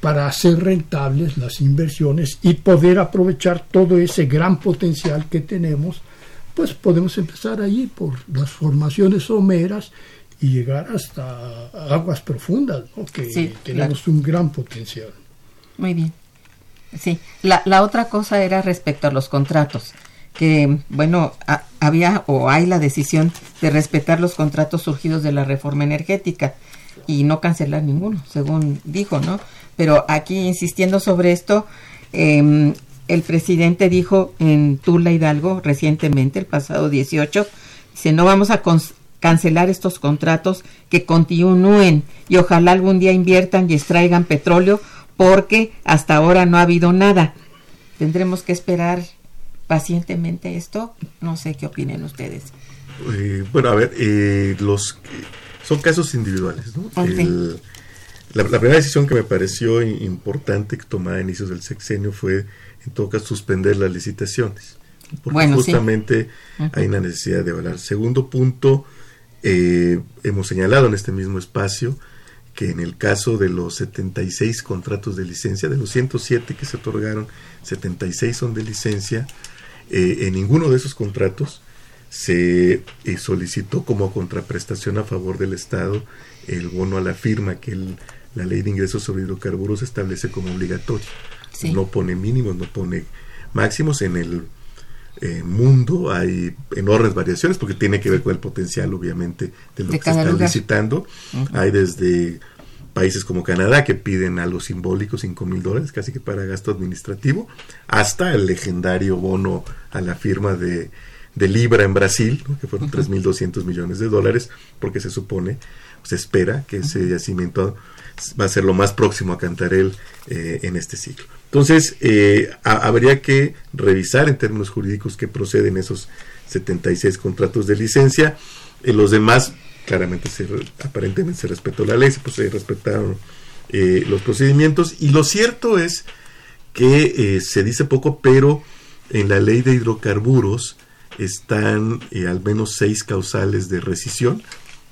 para hacer rentables las inversiones y poder aprovechar todo ese gran potencial que tenemos, pues podemos empezar ahí por las formaciones someras y llegar hasta aguas profundas, ¿no? que Sí, tenemos un gran potencial. Muy bien. Sí, la, la otra cosa era respecto a los contratos, que bueno, ha- había o hay la decisión de respetar los contratos surgidos de la reforma energética y no cancelar ninguno, según dijo, ¿no? Pero aquí insistiendo sobre esto, eh, el presidente dijo en Tula Hidalgo recientemente, el pasado 18, dice, no vamos a cancelar estos contratos que continúen y ojalá algún día inviertan y extraigan petróleo porque hasta ahora no ha habido nada. Tendremos que esperar pacientemente esto. No sé qué opinen ustedes. Eh, bueno, a ver, eh, los son casos individuales, ¿no? El- la, la primera decisión que me pareció importante que tomara a inicios del sexenio fue, en todo caso, suspender las licitaciones. Porque Bueno, sí. justamente hay una necesidad de evaluar. Segundo punto, eh, hemos señalado en este mismo espacio que en el caso de los 76 contratos de licencia, de los 107 que se otorgaron, 76 son de licencia, eh, en ninguno de esos contratos se eh, solicitó como contraprestación a favor del Estado el bono a la firma que el- la ley de ingresos sobre hidrocarburos establece como obligatorio. Sí. No pone mínimos, no pone máximos en el eh, mundo hay enormes variaciones porque tiene que ver con el potencial obviamente de lo De que se está lugar. licitando hay desde países como Canadá que piden a los simbólicos 5 mil dólares casi que para gasto administrativo hasta el legendario bono a la firma de, de Libra en Brasil ¿no? que fueron 3.200 millones de dólares porque se supone se espera que ese yacimiento va a ser lo más próximo a Cantarell eh, en este siglo. Entonces, eh, ha- habría que revisar en términos jurídicos que proceden esos 76 contratos de licencia. En los demás, claramente, se, re- aparentemente se respetó la ley, se, pues, se respetaron eh, los procedimientos. Y lo cierto es que eh, se dice poco, pero en la ley de hidrocarburos están eh, al menos seis causales de rescisión,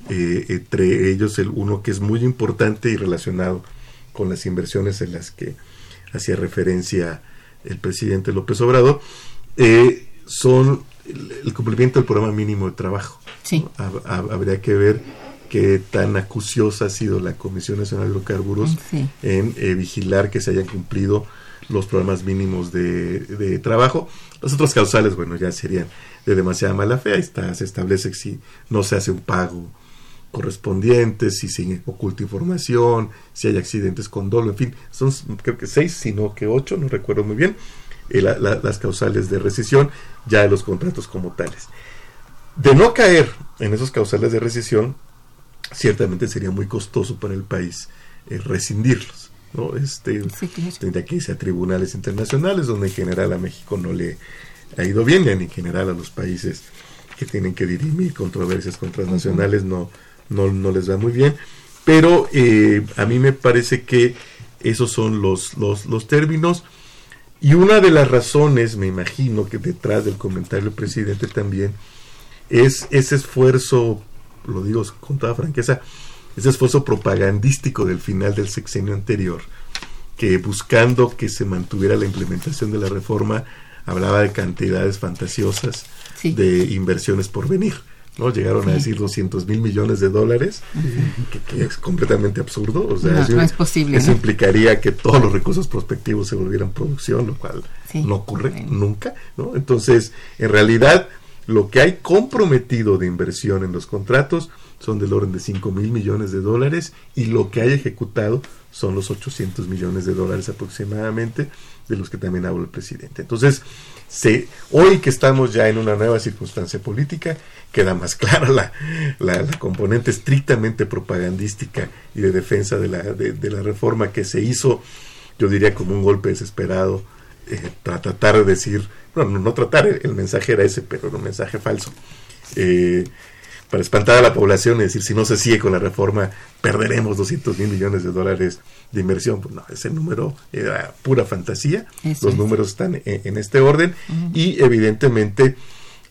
eh, entre ellos el uno que es muy importante y relacionado con las inversiones en las que hacía referencia el presidente López Obrador, eh, son el, el cumplimiento del programa mínimo de trabajo. Habría que ver qué tan acuciosa ha sido la Comisión Nacional de Hidrocarburos Sí. en vigilar que se hayan cumplido los programas mínimos de, de trabajo. Las otras causales, bueno, ya serían de demasiada mala fe. Ahí está, se establece si no se hace un pago correspondiente, si se oculta información, si hay accidentes con dolo, en fin, son creo que seis, sino que ocho, no recuerdo muy bien, eh, la- la- las causales de rescisión ya de los contratos como tales. De no caer en esos causales de rescisión, ciertamente sería muy costoso para el país eh, rescindirlos. ¿No? Este, Sí, claro. tendría que irse a tribunales internacionales, donde en general a México no le ha ido bien, ni en general a los países que tienen que dirimir controversias transnacionales no, no, no les va muy bien. Pero eh, a mí me parece que esos son los, los, los términos. Y una de las razones, me imagino, que detrás del comentario del presidente también es ese esfuerzo, lo digo con toda franqueza, ese esfuerzo propagandístico del final del sexenio anterior, que buscando que se mantuviera la implementación de la reforma, hablaba de cantidades fantasiosas Sí. de inversiones por venir. ¿no? Llegaron a decir 200 mil millones de dólares, que, que es completamente absurdo. O sea, No, eso- no es posible, Eso ¿no? implicaría que todos los recursos prospectivos se volvieran producción, lo cual Sí. no ocurre Bueno. nunca. ¿no? Entonces, en realidad, lo que hay comprometido de inversión en los contratos son del orden de 5 mil millones de dólares y lo que hay ejecutado son los 800 millones de dólares aproximadamente, de los que también habla el presidente. Entonces, se, hoy que estamos ya en una nueva circunstancia política, queda más clara la, la- componente estrictamente propagandística y de defensa de la, de, de la reforma que se hizo, yo diría como un golpe desesperado, eh, para tratar de decir, bueno, no, no tratar, el, el mensaje era ese, pero era un mensaje falso. Eh, para espantar a la población y decir, si no se sigue con la reforma, perderemos 200 mil millones de dólares de inversión. Pues no, ese número era pura fantasía. Eso Los es. números están en, en este orden y evidentemente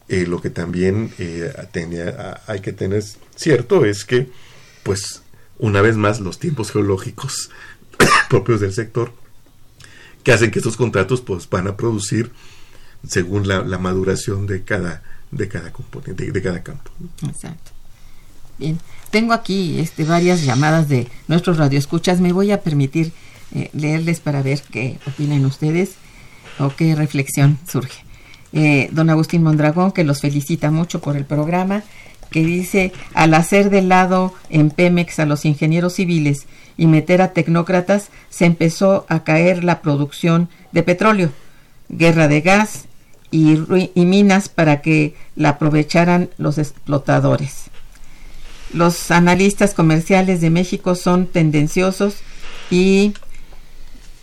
eh, lo que también eh, tenía- hay que tener cierto es que, pues, una vez más, los tiempos geológicos propios del sector que hacen que estos contratos pues van a producir según la, la maduración de cada de cada componente de, cada campo. Exacto. Bien, tengo aquí este, varias llamadas de nuestros radioescuchas. Me voy a permitir eh, leerles para ver qué opinan ustedes o qué reflexión surge. Eh, don Agustín Mondragón, que los felicita mucho por el programa, que dice, al hacer de lado en Pemex a los ingenieros civiles y meter a tecnócratas, se empezó a caer la producción de petróleo, guerra de gas y, minas para que la aprovecharan los explotadores. Los analistas comerciales de México son tendenciosos y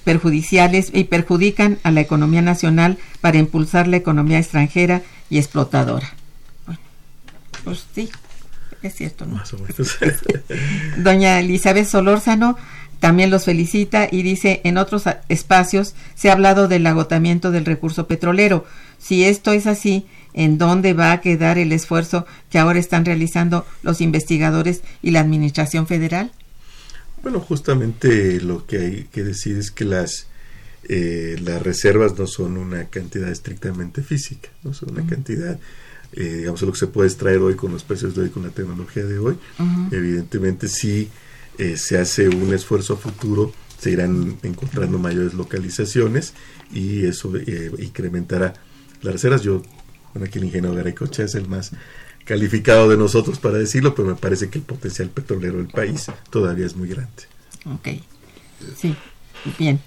perjudiciales y perjudican a la economía nacional para impulsar la economía extranjera y explotadora. Bueno, pues sí, es cierto, ¿no? más o menos Doña Elizabeth Solórzano también los felicita y dice, en otros espacios se ha hablado del agotamiento del recurso petrolero. Si esto es así, ¿en dónde va a quedar el esfuerzo que ahora están realizando los investigadores y la Administración Federal? Bueno, justamente lo que hay que decir es que las eh, las reservas no son una cantidad estrictamente física, no son una cantidad, eh, digamos, lo que se puede extraer hoy con los precios de hoy, con la tecnología de hoy. Evidentemente, si eh, se hace un esfuerzo futuro, se irán encontrando mayores localizaciones y eso eh, incrementará las reservas. Yo, bueno, aquí el ingeniero Garay Cocha es el más calificado de nosotros para decirlo, pero me parece que el potencial petrolero del país todavía es muy grande. Ok, sí, bien.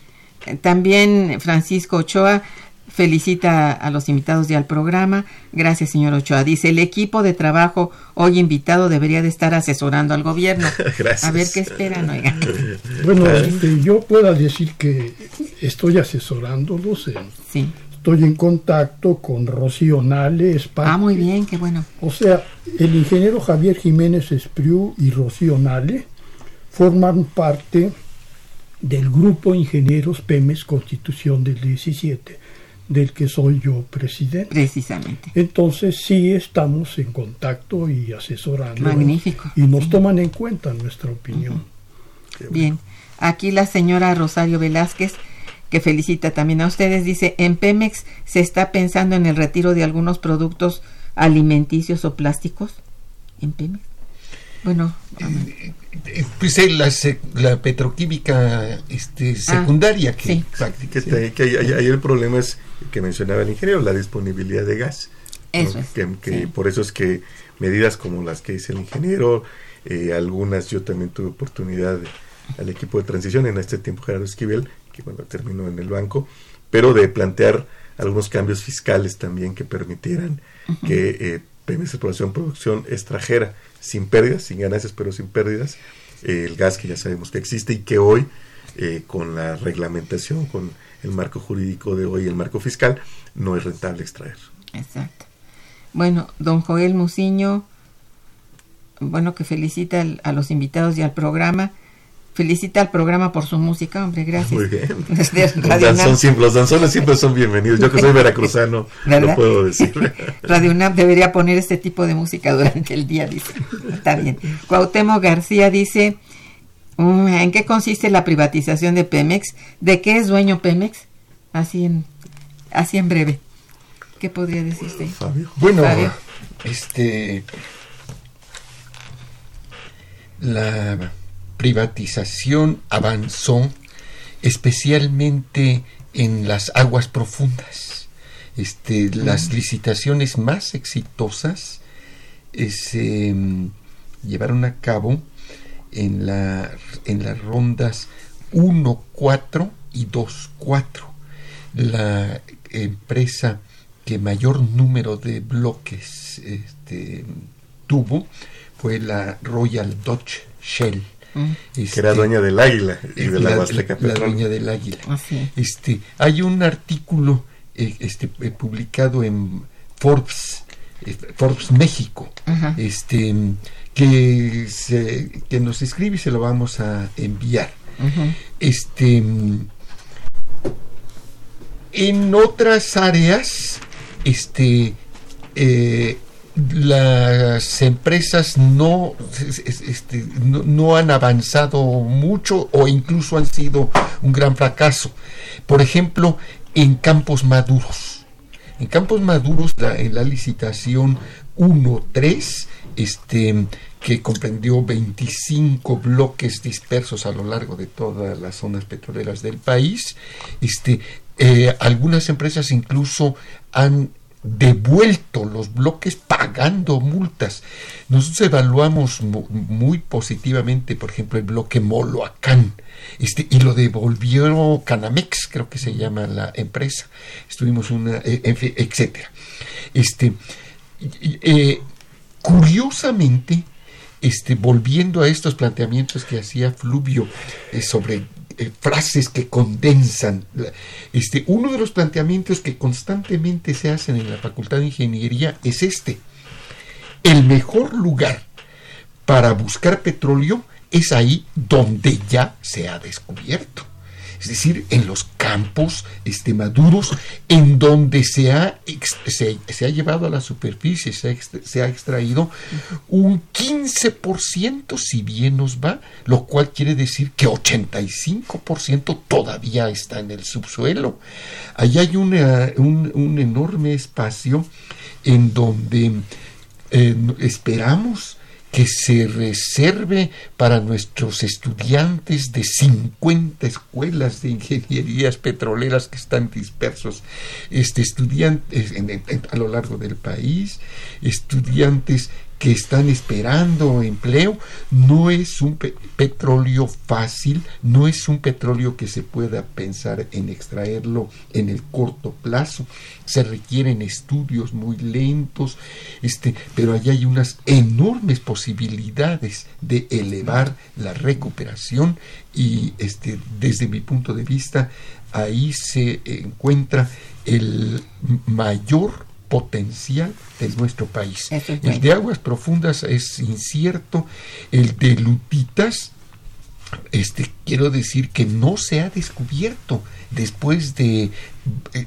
También Francisco Ochoa felicita a los invitados y al programa. Gracias, señor Ochoa. Dice, el equipo de trabajo hoy invitado debería de estar asesorando al gobierno. Gracias. A ver qué esperan, oigan. Bueno, este, yo puedo decir que estoy asesorándolos, en- Sí. estoy en contacto con Rocío Nale, es parte- Ah, muy bien, qué bueno. O sea, el ingeniero Javier Jiménez Espriu y Rocío Nale forman parte del grupo Ingenieros Pemes Constitución del 17, del que soy yo presidente. Precisamente. Entonces sí estamos en contacto y asesorando. Magnífico. Y nos toman en cuenta nuestra opinión. Bien. Aquí la señora Rosario Velázquez, que felicita también a ustedes, dice, en Pemex se está pensando en el retiro de algunos productos alimenticios o plásticos. ¿En Pemex? Bueno, Eh, Pues eh, la, petroquímica este, secundaria que Ah, sí. prácticamente- Que, ahí- ahí el problema es que mencionaba el ingeniero, la disponibilidad de gas. ¿no? Eso es, Que, que sí. Por eso es que medidas como las que dice el ingeniero, eh, algunas yo también tuve oportunidad de- al equipo de transición en este tiempo Gerardo Esquivel, que bueno, terminó en el banco, pero de plantear algunos cambios fiscales también que permitieran que eh, Pemex Exploración Producción extrajera sin pérdidas, sin ganancias, pero sin pérdidas, eh, el gas que ya sabemos que existe y que hoy, eh, con la reglamentación, con el marco jurídico de hoy, el marco fiscal, no es rentable extraer. exacto. Bueno, don Joel Muciño, bueno, que felicita al- a los invitados y al programa. Felicita al programa por su música, hombre, gracias. Muy bien. Los, Radio danzón UNAM. siempre- los danzones siempre son bienvenidos. Yo que soy veracruzano, ¿Verdad? lo puedo decir. Radio UNAM debería poner este tipo de música durante el día, dice. Está bien. Cuauhtémoc García dice, ¿en qué consiste la privatización de Pemex? ¿De qué es dueño Pemex? Así en, así en breve. ¿Qué podría decir usted? Fabio. Bueno, Fabio. este la privatización avanzó especialmente en las aguas profundas. Este, las licitaciones más exitosas eh, se mm, llevaron a cabo en, la, en las rondas 1, 4 y 2, 4. La empresa que mayor número de bloques este, tuvo fue la Royal Dutch Shell. Mm, Que era dueña del águila y de la, la, Huasteca la dueña del águila. así. Este, hay un artículo eh, este, eh, publicado en Forbes, eh, Forbes México, Ajá. este, que, se- que nos escribe y se lo vamos a enviar. Este, en otras áreas, este, eh, las empresas no, este, no, no han avanzado mucho o incluso han sido un gran fracaso. Por ejemplo, en campos maduros. En campos maduros, la- en la licitación 1-3, este, que comprendió 25 bloques dispersos a lo largo de todas las zonas petroleras del país, este, eh, algunas empresas incluso han devuelto los bloques pagando multas. Nosotros evaluamos mu- muy positivamente, por ejemplo, el bloque Moloacán, este, y lo devolvió Canamex, creo que se llama la empresa. Estuvimos una, eh, en fin, etcétera. Este, eh, curiosamente, este, volviendo a estos planteamientos que hacía Fluvio eh, sobre eh, frases que condensan, este, uno de los planteamientos que constantemente se hacen en la Facultad de Ingeniería es este. El mejor lugar para buscar petróleo es ahí donde ya se ha descubierto. Es decir, en los campos este, maduros, en donde se ha, se, ha llevado a la superficie, se ha, extraído un 15%, si bien nos va, lo cual quiere decir que 85% todavía está en el subsuelo. Allí hay un, un enorme espacio en donde eh, esperamos que se reserve para nuestros estudiantes de 50 escuelas de ingenierías petroleras que están dispersos, este, estudiantes a lo largo del país, estudiantes que están esperando empleo, no es un pe- petróleo fácil, no es un petróleo que se pueda pensar en extraerlo en el corto plazo, se requieren estudios muy lentos, este, pero allá hay unas enormes posibilidades de elevar la recuperación y este, desde mi punto de vista ahí se encuentra el mayor potencial de nuestro país. Es el de aguas profundas es incierto, el de lutitas este quiero decir que no se ha descubierto después de eh,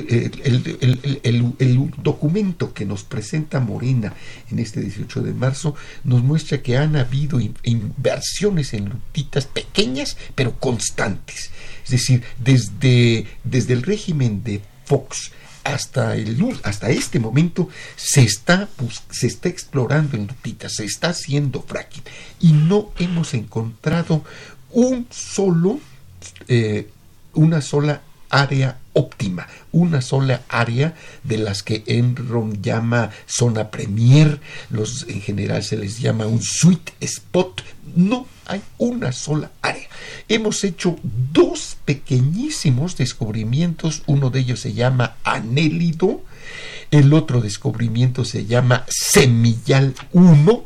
eh, el, el- el- el- el documento que nos presenta Morena en este 18 de marzo nos muestra que han habido in- inversiones en lutitas pequeñas pero constantes. Es decir, desde, desde el régimen de Fox hasta el hasta este momento se está se está explorando en lutitas, se está haciendo fracking y no hemos encontrado un solo eh, una sola área óptima, una sola área de las que Enron llama zona premier, los en general se les llama un sweet spot, no hay una sola área. Hemos hecho dos pequeñísimos descubrimientos, uno de ellos se llama anélido, el otro descubrimiento se llama Semillal 1.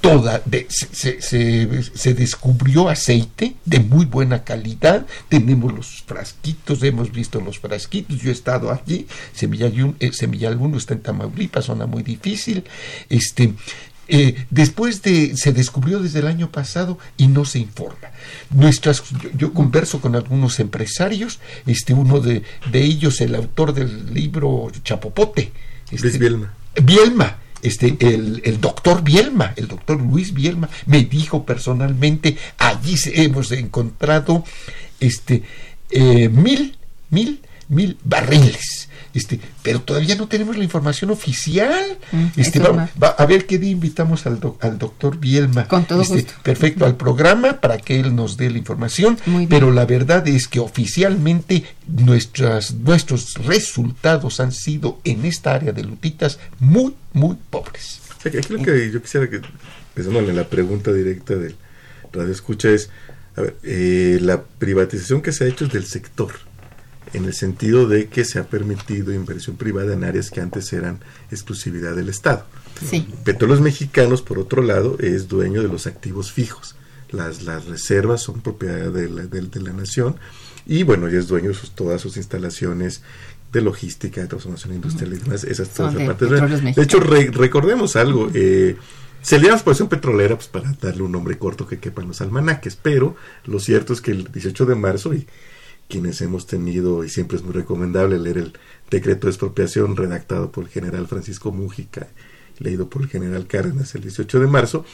Toda se, descubrió aceite de muy buena calidad. Tenemos los frasquitos, hemos visto los frasquitos. Yo he estado allí. Semillal, un- eh, Semillal 1 está en Tamaulipas, zona muy difícil. Este, eh, después de se descubrió desde el año pasado y no se informa. Nuestras, yo, yo converso con algunos empresarios, este uno de, de ellos, el autor del libro Chapopote, este, Luis Bielma. Bielma, este, el, el doctor Bielma, el doctor Luis Bielma, me dijo personalmente, allí hemos encontrado este, eh, mil, mil, mil barriles. Este, pero todavía no tenemos la información oficial. Mm, este, es va- a ver qué día invitamos al, doc- al doctor Bielma. Con todo Este, gusto. Perfecto, al programa para que él nos dé la información. Muy bien. Pero la verdad es que oficialmente nuestras, nuestros resultados han sido en esta área de lutitas muy, muy pobres. O sea, que aquí lo que yo quisiera que, pensándole en la pregunta directa del radio escucha es, a ver, eh, la privatización que se ha hecho es del sector, en el sentido de que se ha permitido inversión privada en áreas que antes eran exclusividad del Estado. Sí. Petróleos Mexicanos, por otro lado, es dueño de los activos fijos. Las, las reservas son propiedad de la, de- de la nación y bueno, ya es dueño de sus- todas sus instalaciones de logística, de transformación industrial y demás. Esas todas de partes. Petróleos De hecho, re- recordemos algo. Eh, se le llama explotación petrolera pues, para darle un nombre corto que quepa en los almanaques, pero lo cierto es que el 18 de marzo y quienes hemos tenido, y siempre es muy recomendable leer el decreto de expropiación redactado por el general Francisco Mújica, leído por el general Cárdenas el 18 de marzo,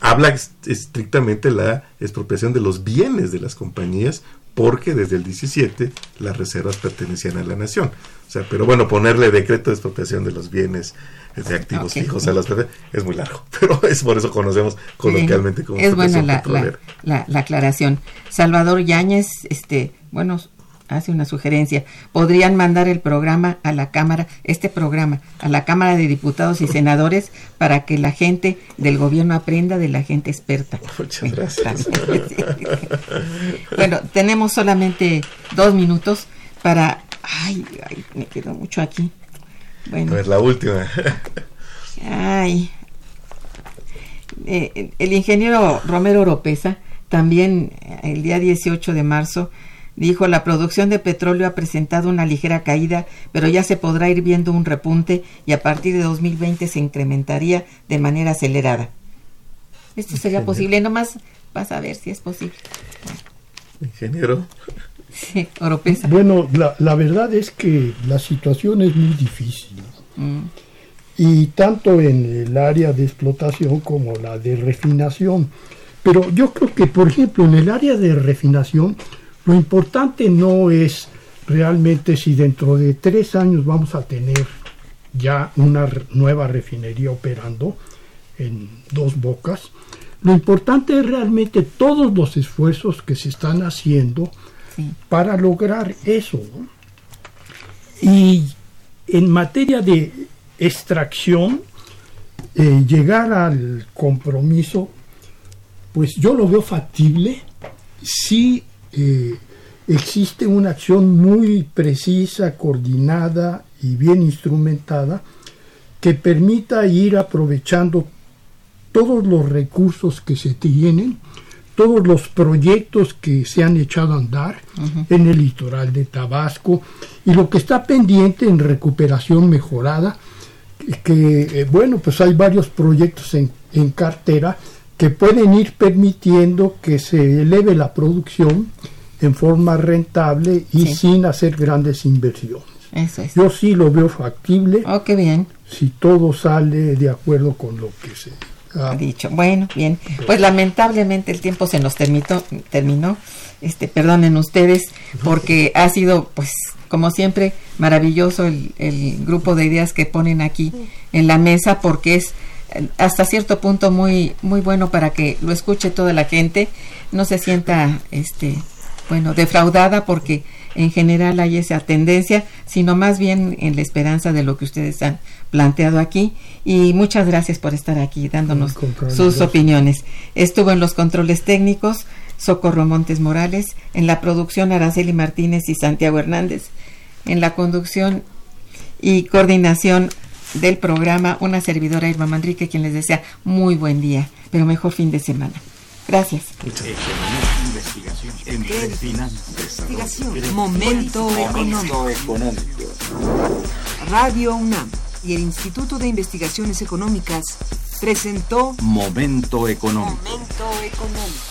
habla estrictamente la expropiación de los bienes de las compañías porque desde el 17 las reservas pertenecían a la nación. O sea, pero bueno, ponerle decreto de expropiación de los bienes de activos fijos a las es muy largo, pero es por eso conocemos coloquialmente como es buena la, la, la, aclaración. Salvador Yáñez, este, bueno, hace una sugerencia. Podrían mandar el programa a la Cámara, este programa, a la Cámara de Diputados y Senadores para que la gente del gobierno aprenda de la gente experta. Muchas gracias. bueno, tenemos solamente dos minutos para... Ay, ay, me quedo mucho aquí. Bueno. A ver, la última. ay. Eh, el ingeniero Romero Oropesa también el día 18 de marzo Dijo, la producción de petróleo ha presentado una ligera caída, pero ya se podrá ir viendo un repunte y a partir de 2020 se incrementaría de manera acelerada. Esto sería posible, nomás vas a ver si es posible. Ingeniero. Sí, Oropesa. Bueno, la, la, verdad es que la situación es muy difícil. Mm. Y tanto en el área de explotación como la de refinación. Pero yo creo que, por ejemplo, en el área de refinación, lo importante no es realmente si dentro de tres años vamos a tener ya una nueva refinería operando en dos bocas. Lo importante es realmente todos los esfuerzos que se están haciendo para lograr eso. Y en materia de extracción, eh, llegar al compromiso, pues yo lo veo factible si eh, existe una acción muy precisa, coordinada y bien instrumentada que permita ir aprovechando todos los recursos que se tienen, todos los proyectos que se han echado a andar en el litoral de Tabasco y lo que está pendiente en recuperación mejorada, que eh, bueno, pues hay varios proyectos en, en cartera que pueden ir permitiendo que se eleve la producción en forma rentable y sin hacer grandes inversiones. Yo sí lo veo factible. Oh, qué bien. Si todo sale de acuerdo con lo que se ha dicho. Bueno, bien. Pues lamentablemente el tiempo se nos terminó, terminó. Este, perdonen ustedes, porque ha sido, pues, como siempre, maravilloso el, el grupo de ideas que ponen aquí en la mesa, porque es hasta cierto punto muy muy bueno para que lo escuche toda la gente no se sienta este bueno defraudada porque en general hay esa tendencia sino más bien en la esperanza de lo que ustedes han planteado aquí. Y muchas gracias por estar aquí dándonos sus opiniones. Estuvo en los controles técnicos Socorro Montes Morales en la producción Araceli Martínez y Santiago Hernández en la conducción y coordinación del programa, una servidora Irma Manrique, quien les desea muy buen día, pero mejor fin de semana. Gracias. Momento económico. Radio UNAM y el Instituto de Investigaciones Económicas presentó Momento económico. Momento económico.